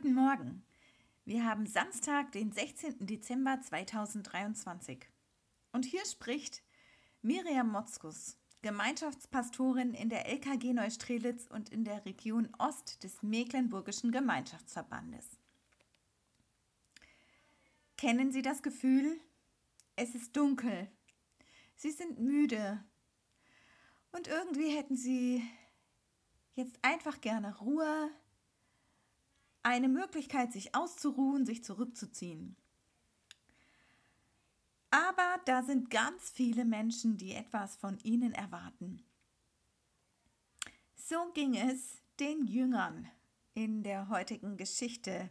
Guten Morgen. Wir haben Samstag, den 16. Dezember 2023. Und hier spricht Miriam Motzkus, Gemeinschaftspastorin in der LKG Neustrelitz und in der Region Ost des Mecklenburgischen Gemeinschaftsverbandes. Kennen Sie das Gefühl? Es ist dunkel. Sie sind müde. Und irgendwie hätten Sie jetzt einfach gerne Ruhe, eine Möglichkeit, sich auszuruhen, sich zurückzuziehen. Aber da sind ganz viele Menschen, die etwas von ihnen erwarten. So ging es den Jüngern in der heutigen Geschichte.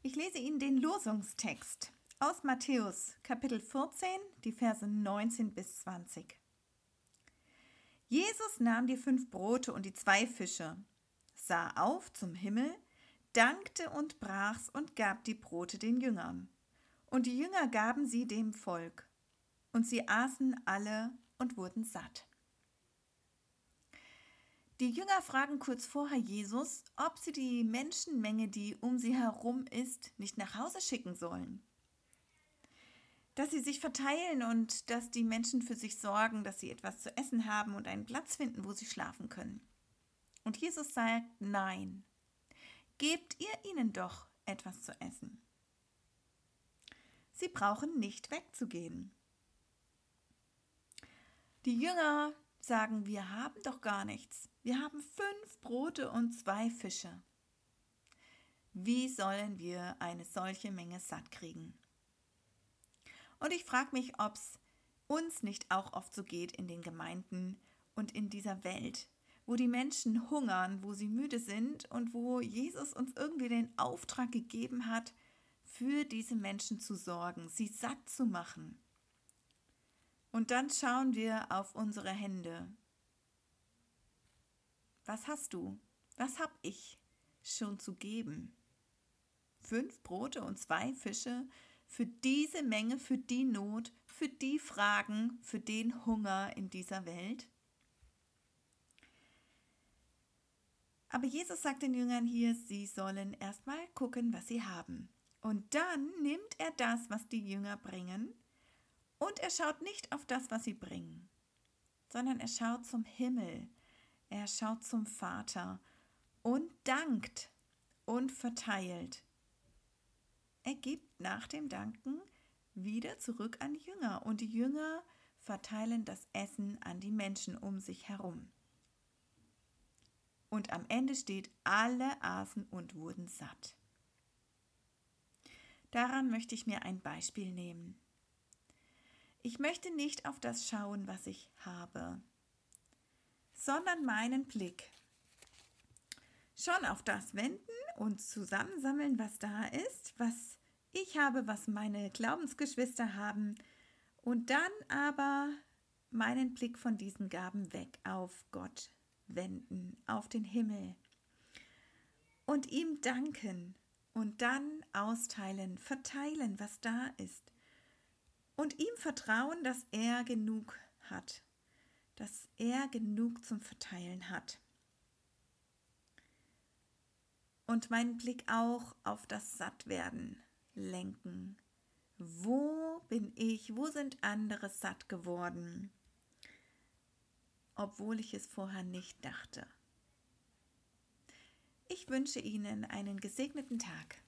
Ich lese Ihnen den Losungstext aus Matthäus Kapitel 14, die Verse 19 bis 20. Jesus nahm die fünf Brote und die zwei Fische, sah auf zum Himmel, dankte und brach's und gab die Brote den Jüngern. Und die Jünger gaben sie dem Volk. Und sie aßen alle und wurden satt. Die Jünger fragen kurz vorher Jesus, ob sie die Menschenmenge, die um sie herum ist, nicht nach Hause schicken sollen. Dass sie sich verteilen und dass die Menschen für sich sorgen, dass sie etwas zu essen haben und einen Platz finden, wo sie schlafen können. Und Jesus sagt, nein, gebt ihr ihnen doch etwas zu essen. Sie brauchen nicht wegzugehen. Die Jünger sagen, wir haben doch gar nichts. Wir haben fünf Brote und zwei Fische. Wie sollen wir eine solche Menge satt kriegen? Und ich frage mich, ob es uns nicht auch oft so geht in den Gemeinden und in dieser Welt, wo die Menschen hungern, wo sie müde sind und wo Jesus uns irgendwie den Auftrag gegeben hat, für diese Menschen zu sorgen, sie satt zu machen. Und dann schauen wir auf unsere Hände. Was hast du? Was hab ich schon zu geben? Fünf Brote und zwei Fische für diese Menge, für die Not, für die Fragen, für den Hunger in dieser Welt? Aber Jesus sagt den Jüngern hier, sie sollen erstmal gucken, was sie haben. Und dann nimmt er das, was die Jünger bringen, und er schaut nicht auf das, was sie bringen, sondern er schaut zum Himmel, er schaut zum Vater und dankt und verteilt. Er gibt nach dem Danken wieder zurück an die Jünger und die Jünger verteilen das Essen an die Menschen um sich herum. Und am Ende steht, alle aßen und wurden satt. Daran möchte ich mir ein Beispiel nehmen. Ich möchte nicht auf das schauen, was ich habe, sondern meinen Blick schon auf das wenden und zusammensammeln, was da ist, was ich habe, was meine Glaubensgeschwister haben, und dann aber meinen Blick von diesen Gaben weg auf Gott wenden auf den Himmel und ihm danken und dann austeilen, verteilen, was da ist und ihm vertrauen, dass er genug hat, dass er genug zum Verteilen hat. Und meinen Blick auch auf das Sattwerden lenken. Wo bin ich? Wo sind andere satt geworden? Obwohl ich es vorher nicht dachte. Ich wünsche Ihnen einen gesegneten Tag.